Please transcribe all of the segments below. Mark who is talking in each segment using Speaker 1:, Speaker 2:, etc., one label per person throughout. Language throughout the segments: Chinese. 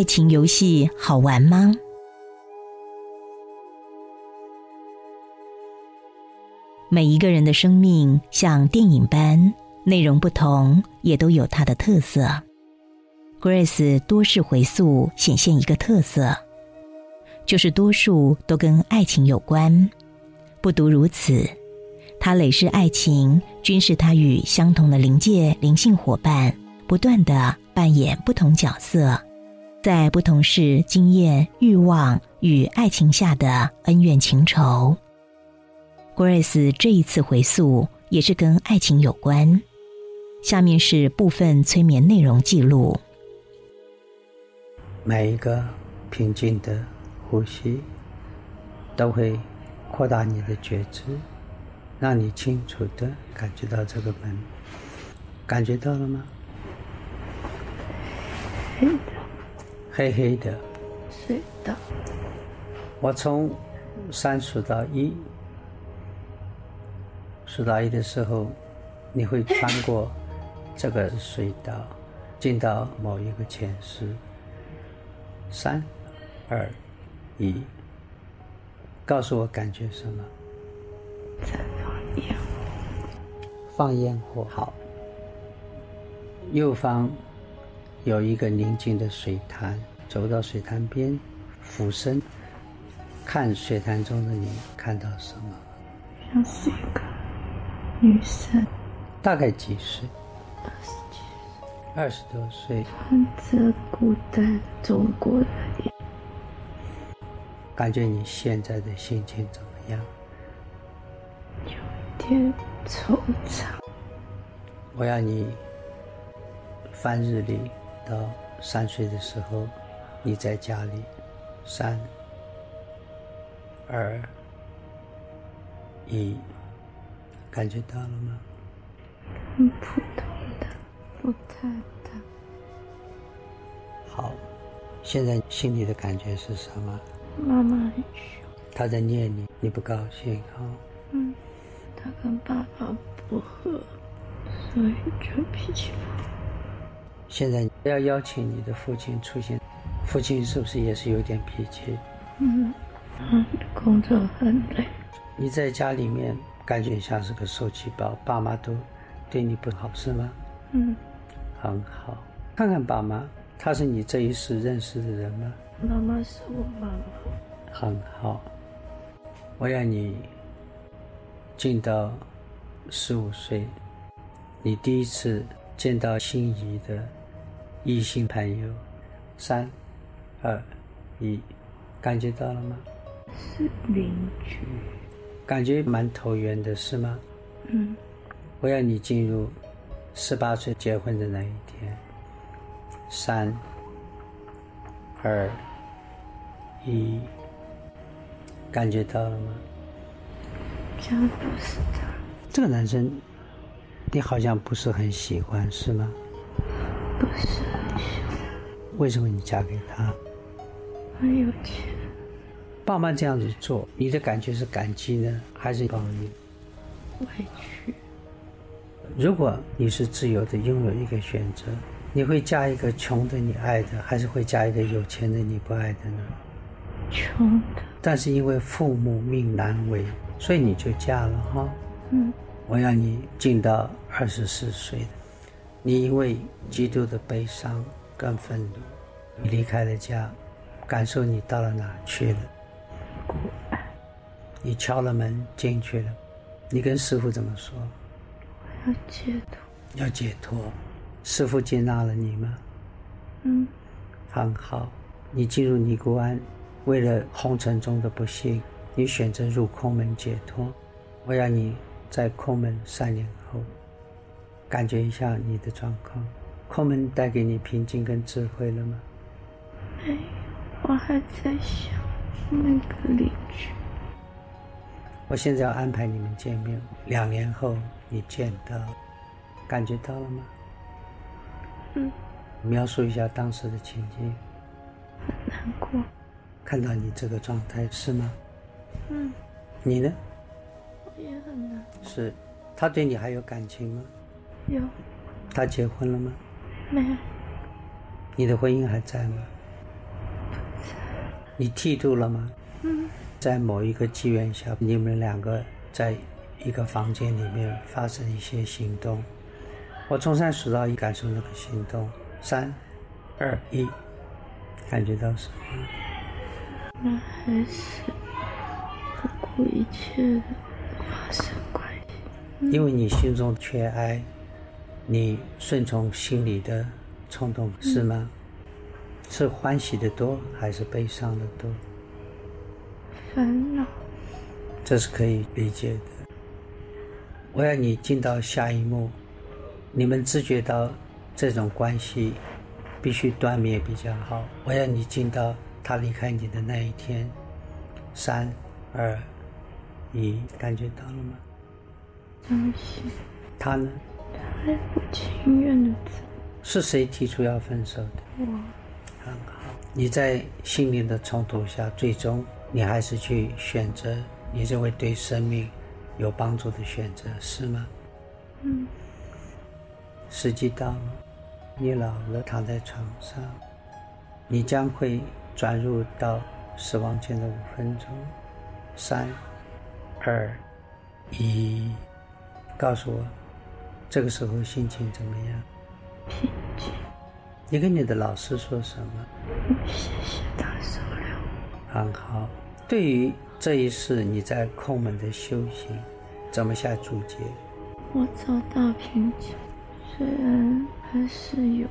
Speaker 1: 爱情游戏好玩吗？每一个人的生命像电影般，内容不同，也都有它的特色。Grace 多是回溯显现一个特色，就是多数都跟爱情有关。不独如此，他累世爱情均是他与相同的灵界灵性伙伴不断的扮演不同角色，在不同是经验欲望与爱情下的恩怨情仇。Grace 这一次回溯也是跟爱情有关。下面是部分催眠内容记录。
Speaker 2: 每一个平静的呼吸，都会扩大你的觉知，让你清楚的感觉到这个门。感觉到了吗？
Speaker 3: 黑
Speaker 2: 黑的。
Speaker 3: 是的。
Speaker 2: 我从三数到一。数到一的时候，你会穿过这个隧道，进到某一个前世。三、二、一，告诉我感觉什么？
Speaker 3: 在放烟
Speaker 2: 放烟火。好。右方有一个宁静的水潭，走到水潭边，俯身看水潭中的你，看到什么？
Speaker 3: 像是一个。女生
Speaker 2: 大概几岁？
Speaker 3: 二十几岁。
Speaker 2: 二十多岁。
Speaker 3: 穿着古代中国的衣
Speaker 2: 感觉你现在的心情怎么样？
Speaker 3: 有点惆怅。
Speaker 2: 我要你翻日历到三岁的时候，你在家里，三、二、一。感觉到了吗？
Speaker 3: 很普通的，不太大。
Speaker 2: 好，现在心里的感觉是什么？
Speaker 3: 妈妈很凶。
Speaker 2: 他在念你，你不高兴啊？
Speaker 3: 嗯，他跟爸爸不和，所以就脾气不好。
Speaker 2: 现在要邀请你的父亲出现，父亲是不是也是有点脾气？
Speaker 3: 嗯，嗯，工作很累。
Speaker 2: 你在家里面。感觉像是个受气包，爸妈都对你不好，是吗？
Speaker 3: 嗯，
Speaker 2: 很好。看看爸妈，他是你这一世认识的人吗？
Speaker 3: 妈妈是我妈妈。
Speaker 2: 很好。我要你进到十五岁，你第一次见到心仪的异性朋友。三、二、一，感觉到了吗？
Speaker 3: 是邻居。
Speaker 2: 感觉蛮投缘的，是吗？
Speaker 3: 嗯。
Speaker 2: 我要你进入十八岁结婚的那一天。三、二、一，感觉到了吗？
Speaker 3: 这不是他。
Speaker 2: 这个男生，你好像不是很喜欢，是吗？
Speaker 3: 不是。
Speaker 2: 为什么你嫁给他？
Speaker 3: 很有钱。
Speaker 2: 爸妈这样子做，你的感觉是感激呢，还是抱怨？
Speaker 3: 委屈。
Speaker 2: 如果你是自由的，拥有一个选择，你会嫁一个穷的你爱的，还是会嫁一个有钱的你不爱的呢？
Speaker 3: 穷的。
Speaker 2: 但是因为父母命难违，所以你就嫁了哈。
Speaker 3: 嗯。
Speaker 2: 我要你进到二十四岁，你因为极度的悲伤跟愤怒，你离开了家，感受你到了哪去了？你敲了门进去了，你跟师傅怎么说？
Speaker 3: 我要解脱。
Speaker 2: 要解脱，师傅接纳了你吗？
Speaker 3: 嗯，
Speaker 2: 很好。你进入尼姑庵，为了红尘中的不幸，你选择入空门解脱。我要你在空门三年后，感觉一下你的状况。空门带给你平静跟智慧了吗？
Speaker 3: 没有，我还在想。那个邻居，
Speaker 2: 我现在要安排你们见面。两年后你见到，感觉到了吗？
Speaker 3: 嗯。
Speaker 2: 描述一下当时的情景。
Speaker 3: 很难过。
Speaker 2: 看到你这个状态是吗？
Speaker 3: 嗯。
Speaker 2: 你呢？
Speaker 3: 我也很难。
Speaker 2: 是，他对你还有感情吗？
Speaker 3: 有。
Speaker 2: 他结婚了吗？
Speaker 3: 没有，
Speaker 2: 你的婚姻还在吗？你剃度了吗？
Speaker 3: 嗯，
Speaker 2: 在某一个机缘下，你们两个在一个房间里面发生一些行动。我从三数到一，感受那个行动。三、二、一，感觉到什么？
Speaker 3: 那还是不顾一切的发生关系。
Speaker 2: 因为你心中缺爱，你顺从心里的冲动，是吗？是欢喜的多还是悲伤的多？
Speaker 3: 烦恼，
Speaker 2: 这是可以理解的。我要你进到下一幕，你们知觉到这种关系必须断灭比较好。我要你进到他离开你的那一天。三、二、一，感觉到了吗？
Speaker 3: 伤心，
Speaker 2: 他呢？
Speaker 3: 他还不情愿的走。
Speaker 2: 是谁提出要分手的？
Speaker 3: 我
Speaker 2: 很好，你在心灵的冲突下，最终你还是去选择你认为对生命有帮助的选择，是吗？
Speaker 3: 嗯，
Speaker 2: 时机到了，你老了，躺在床上，你将会转入到死亡前的五分钟。三、二、一，告诉我，这个时候心情怎么样？
Speaker 3: 平静。
Speaker 2: 你跟你的老师说什么？
Speaker 3: 谢谢他收留我。
Speaker 2: 很好。对于这一世你在空门的修行，怎么下注解？
Speaker 3: 我找到平静，虽然还是有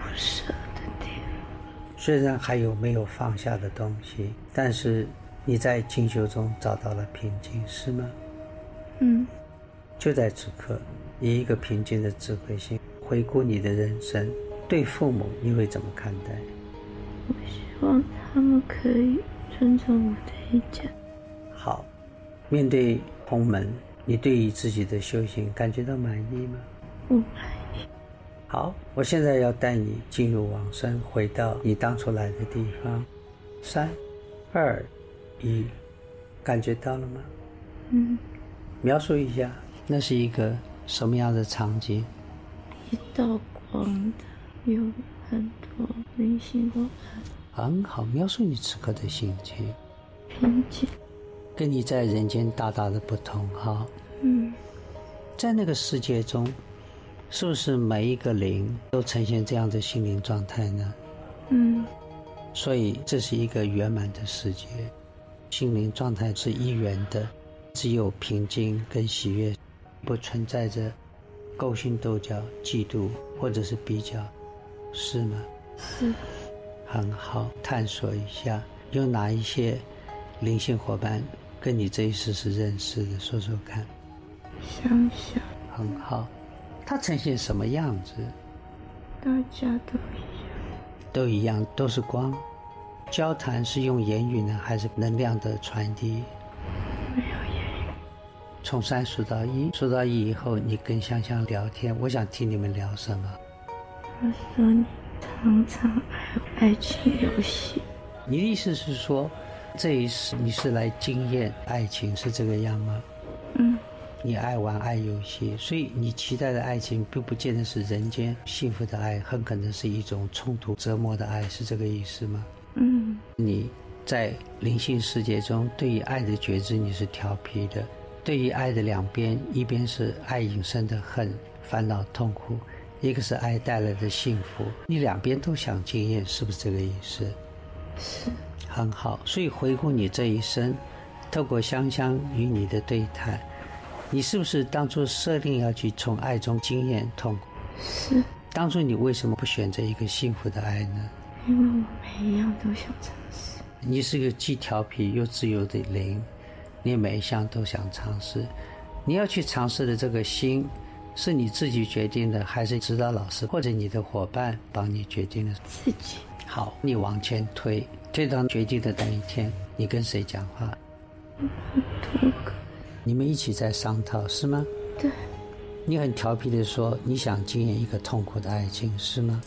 Speaker 3: 不舍的地方。
Speaker 2: 虽然还有没有放下的东西，但是你在进修中找到了平静，是吗？
Speaker 3: 嗯，
Speaker 2: 就在此刻，以一个平静的智慧心回顾你的人生，对父母你会怎么看待？
Speaker 3: 我希望他们可以尊重我的意见。
Speaker 2: 好，面对空门，你对于自己的修行感觉到满意吗？
Speaker 3: 不满意。
Speaker 2: 好，我现在要带你进入往生，回到你当初来的地方。三、二、一，感觉到了吗？
Speaker 3: 嗯，
Speaker 2: 描述一下，那是一个什么样的场景？
Speaker 3: 一道光的，有很多明星都
Speaker 2: 很好，描述你此刻的心情，
Speaker 3: 平静。
Speaker 2: 跟你在人间大大的不同哈。
Speaker 3: 嗯，
Speaker 2: 在那个世界中，是不是每一个灵都呈现这样的心灵状态呢？
Speaker 3: 嗯，
Speaker 2: 所以这是一个圆满的世界，心灵状态是一元的，只有平静跟喜悦，不存在着勾心斗角、嫉妒或者是比较，是吗？
Speaker 3: 是
Speaker 2: 很好，探索一下有哪一些灵性伙伴跟你这一世是认识的，说说看。
Speaker 3: 想想
Speaker 2: 很好，它呈现什么样子？
Speaker 3: 大家都一样。
Speaker 2: 都一样，都是光。交谈是用言语呢，还是能量的传递？
Speaker 3: 没有。
Speaker 2: 从三数到一，数到一以后，你跟香香聊天，我想听你们聊什么？
Speaker 3: 我说你常常爱爱情游戏。
Speaker 2: 你的意思是说，这一世你是来经验爱情，是这个样吗？
Speaker 3: 嗯，
Speaker 2: 你爱玩爱游戏，所以你期待的爱情并不见得是人间幸福的爱，很可能是一种冲突折磨的爱，是这个意思吗？
Speaker 3: 嗯，
Speaker 2: 你在灵性世界中，对于爱的觉知你是调皮的，对于爱的两边，一边是爱引生的恨、烦恼、痛苦，一个是爱带来的幸福，你两边都想经验，是不是这个意思？
Speaker 3: 是
Speaker 2: 很好，所以回顾你这一生，透过香香与你的对谈，你是不是当初设定要去从爱中经验痛苦？
Speaker 3: 是，
Speaker 2: 当初你为什么不选择一个幸福的爱呢？
Speaker 3: 因为我每一样都想尝试。
Speaker 2: 你是个既调皮又自由的灵，你每一项都想尝试。你要去尝试的这个心，是你自己决定的，还是指导老师或者你的伙伴帮你决定的？
Speaker 3: 自己
Speaker 2: 好，你往前推，推到决定的那一天，你跟谁讲话？你们一起在商讨是吗？
Speaker 3: 对，
Speaker 2: 你很调皮的说你想经营一个痛苦的爱情是吗？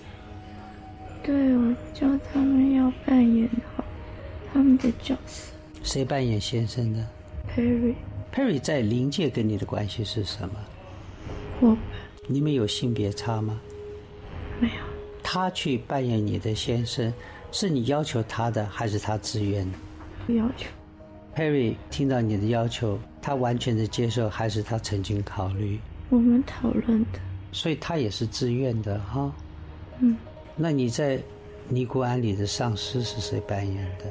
Speaker 3: 对我教他们要扮演好他们的角色。
Speaker 2: 谁扮演先生呢 Perry，？Perry 在灵界跟你的关系是什么？
Speaker 3: 我，
Speaker 2: 你们有性别差吗？
Speaker 3: 没有，
Speaker 2: 他去扮演你的先生，是你要求他的，还是他自愿的？
Speaker 3: 要求
Speaker 2: Perry 听到你的要求，他完全的接受，还是他曾经考虑？
Speaker 3: 我们讨论的。
Speaker 2: 所以他也是自愿的哈。
Speaker 3: 嗯，
Speaker 2: 那你在尼姑庵里的上司是谁扮演的？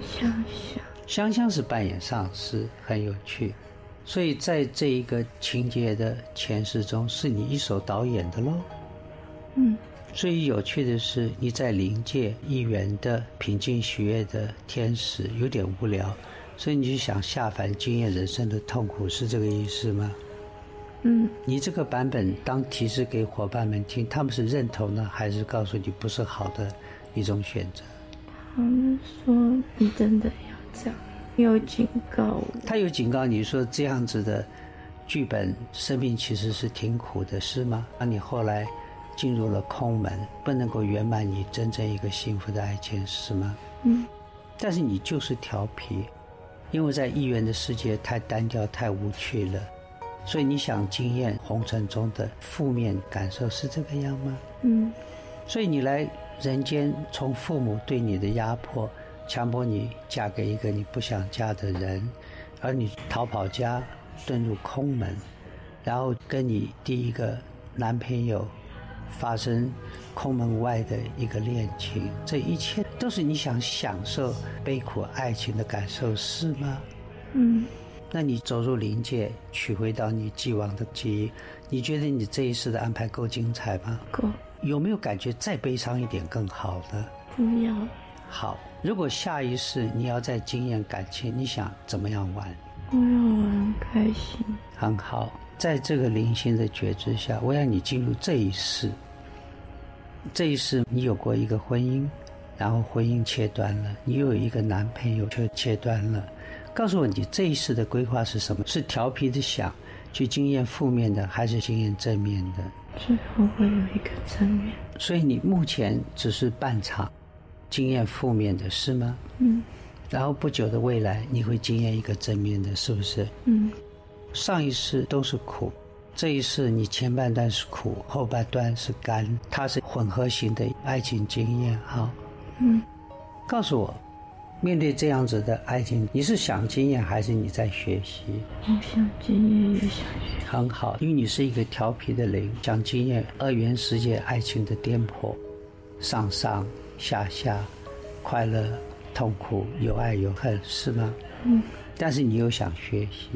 Speaker 3: 想想，
Speaker 2: 香香是扮演上司，很有趣。所以在这一个情节的前世中，是你一手导演的喽。
Speaker 3: 嗯，
Speaker 2: 最有趣的是，你在灵界一员的平静喜悦的天使，有点无聊，所以你就想下凡经验人生的痛苦，是这个意思吗？
Speaker 3: 嗯，
Speaker 2: 你这个版本当提示给伙伴们听，他们是认同呢，还是告诉你不是好的一种选择？
Speaker 3: 他们说你真的要这样，有警告我。
Speaker 2: 他有警告你说这样子的剧本，生命其实是挺苦的，是吗？那你后来进入了空门，不能够圆满你真正一个幸福的爱情，是吗？
Speaker 3: 嗯，
Speaker 2: 但是你就是调皮，因为在艺员的世界太单调、太无趣了，所以你想经验红尘中的负面感受，是这个样吗？
Speaker 3: 嗯，
Speaker 2: 所以你来人间，从父母对你的压迫，强迫你嫁给一个你不想嫁的人，而你逃跑家，遁入空门，然后跟你第一个男朋友发生空门外的一个恋情，这一切都是你想享受悲苦爱情的感受，是吗？
Speaker 3: 嗯，
Speaker 2: 那你走入灵界，取回到你既往的记忆，你觉得你这一世的安排够精彩吗？
Speaker 3: 够，
Speaker 2: 有没有感觉再悲伤一点更好呢？
Speaker 3: 不要，
Speaker 2: 好，如果下一世你要再经验感情，你想怎么样玩？
Speaker 3: 我要玩开心。
Speaker 2: 很好，在这个灵性的觉知下，我要你进入这一世。这一世你有过一个婚姻，然后婚姻切断了，你又有一个男朋友却切断了。告诉我，你这一世的规划是什么？是调皮的想去经验负面的，还是经验正面的？
Speaker 3: 最后会有一个正面。
Speaker 2: 所以你目前只是半场经验负面的，是吗？
Speaker 3: 嗯
Speaker 2: 然后不久的未来，你会经验一个正面的，是不是？
Speaker 3: 嗯
Speaker 2: 上一世都是苦，这一世你前半段是苦，后半段是甘，它是混合型的爱情经验。哈，
Speaker 3: 嗯，
Speaker 2: 告诉我，面对这样子的爱情，你是想经验还是你在学习？
Speaker 3: 我想经验也想学。
Speaker 2: 很好，因为你是一个调皮的人，想经验二元世界爱情的颠簸，上上下下，快乐、痛苦，有爱有恨，是吗？
Speaker 3: 嗯，
Speaker 2: 但是你又想学习，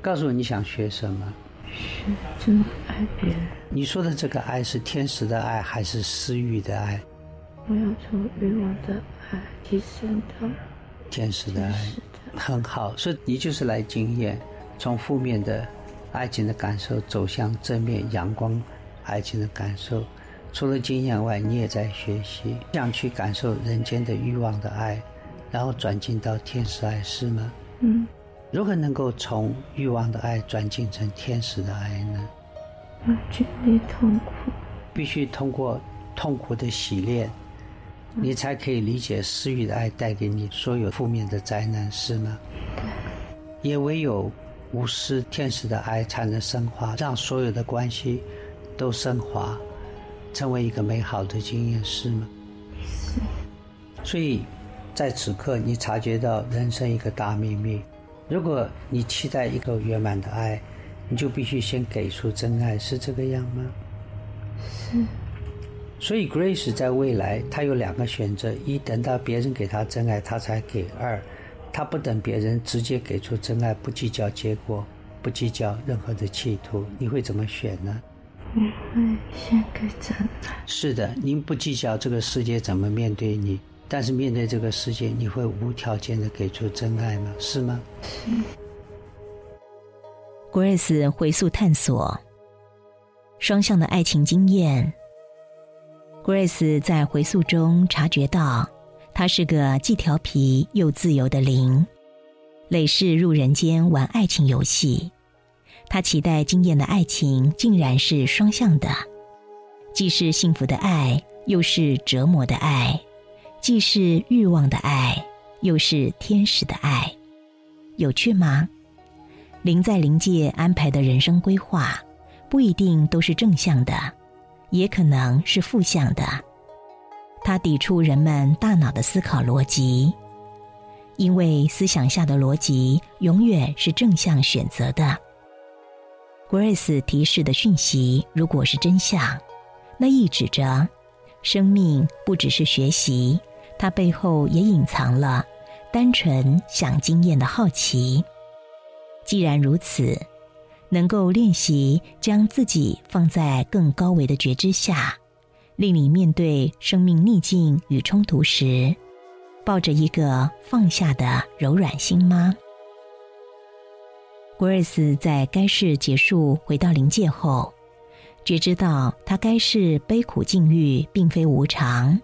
Speaker 2: 告诉我你想学什么？
Speaker 3: 学怎么爱别人。
Speaker 2: 你说的这个爱是天使的爱还是私欲的爱？
Speaker 3: 我要从欲望的爱提升到
Speaker 2: 天使的爱
Speaker 3: 的
Speaker 2: 很好，所以你就是来经验，从负面的爱情的感受走向正面阳光爱情的感受。除了经验外，你也在学习，想去感受人间的欲望的爱，然后转进到天使爱，是吗？
Speaker 3: 嗯，
Speaker 2: 如何能够从欲望的爱转进成天使的爱呢？
Speaker 3: 要经历痛苦。
Speaker 2: 必须通过痛苦的洗练，你才可以理解私欲的爱带给你所有负面的灾难，是吗？也唯有无私天使的爱才能升华，让所有的关系都升华，成为一个美好的经验，是吗？
Speaker 3: 是。
Speaker 2: 所以，在此刻，你察觉到人生一个大秘密。如果你期待一个圆满的爱，你就必须先给出真爱，是这个样吗？
Speaker 3: 是。
Speaker 2: 所以，Grace 在未来，她有两个选择：一，等到别人给她真爱，她才给；二，她不等别人，直接给出真爱，不计较结果，不计较任何的企图。你会怎么选呢？
Speaker 3: 我会先给真爱。
Speaker 2: 是的，您不计较这个世界怎么面对你，但是面对这个世界，你会无条件的给出真爱吗？是吗
Speaker 1: ？Grace 回溯探索双向的爱情经验。Grace 在回溯中察觉到，她是个既调皮又自由的灵，累世入人间玩爱情游戏。他期待经验的爱情竟然是双向的，既是幸福的爱，又是折磨的爱；既是欲望的爱，又是天使的爱。有趣吗？灵在灵界安排的人生规划，不一定都是正向的，也可能是负向的。它抵触人们大脑的思考逻辑，因为思想下的逻辑永远是正向选择的。Grace 提示的讯息如果是真相，那意指着生命不只是学习，它背后也隐藏了单纯想经验的好奇。既然如此，能够练习将自己放在更高维的觉知下，令你面对生命逆境与冲突时，抱着一个放下的柔软心吗？Grace 在该世结束回到灵界后，觉知到他该世悲苦境遇并非无常，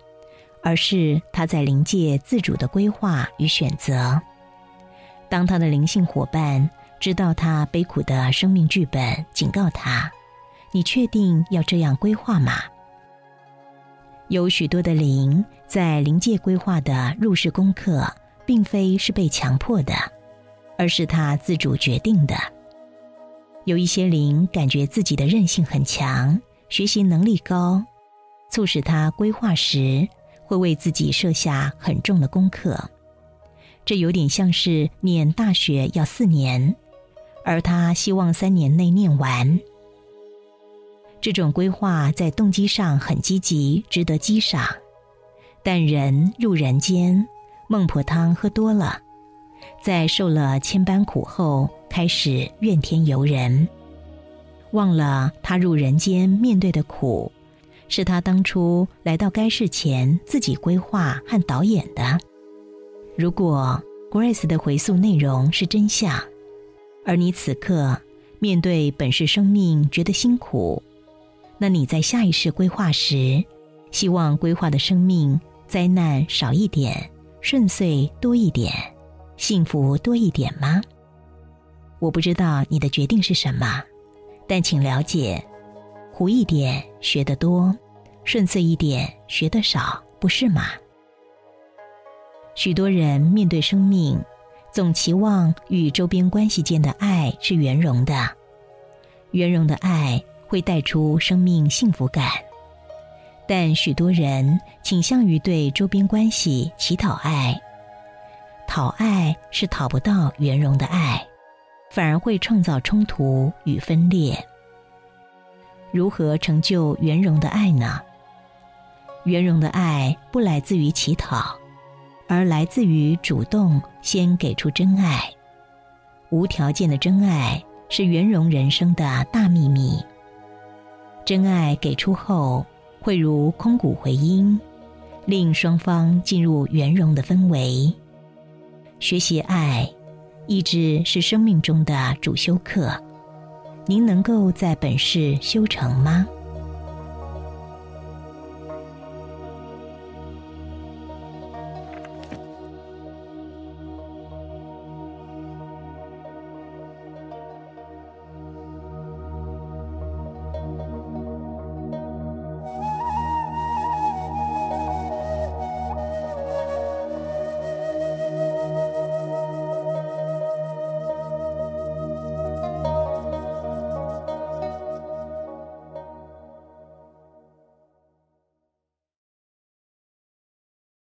Speaker 1: 而是他在灵界自主的规划与选择。当他的灵性伙伴。知道他悲苦的生命剧本，警告他：“你确定要这样规划吗？”有许多的灵在灵界规划的入世功课，并非是被强迫的，而是他自主决定的。有一些灵感觉自己的韧性很强，学习能力高，促使他规划时会为自己设下很重的功课。这有点像是念大学要四年。而他希望三年内念完。这种规划在动机上很积极，值得欣赏。但人入人间，孟婆汤喝多了，在受了千般苦后，开始怨天尤人，忘了他入人间面对的苦，是他当初来到该世前自己规划和导演的。如果 Grace 的回溯内容是真相。而你此刻面对本世生命觉得辛苦，那你在下一世规划时，希望规划的生命灾难少一点，顺遂多一点，幸福多一点吗？我不知道你的决定是什么，但请了解，糊一点学得多，顺遂一点学得少，不是吗？许多人面对生命。总期望与周边关系间的爱是圆融的，圆融的爱会带出生命幸福感。但许多人倾向于对周边关系乞讨爱，讨爱是讨不到圆融的爱，反而会创造冲突与分裂。如何成就圆融的爱呢？圆融的爱不来自于乞讨。而来自于主动先给出真爱，无条件的真爱是圆融人生的大秘密。真爱给出后，会如空谷回音，令双方进入圆融的氛围。学习爱，意志是生命中的主修课。您能够在本世修成吗？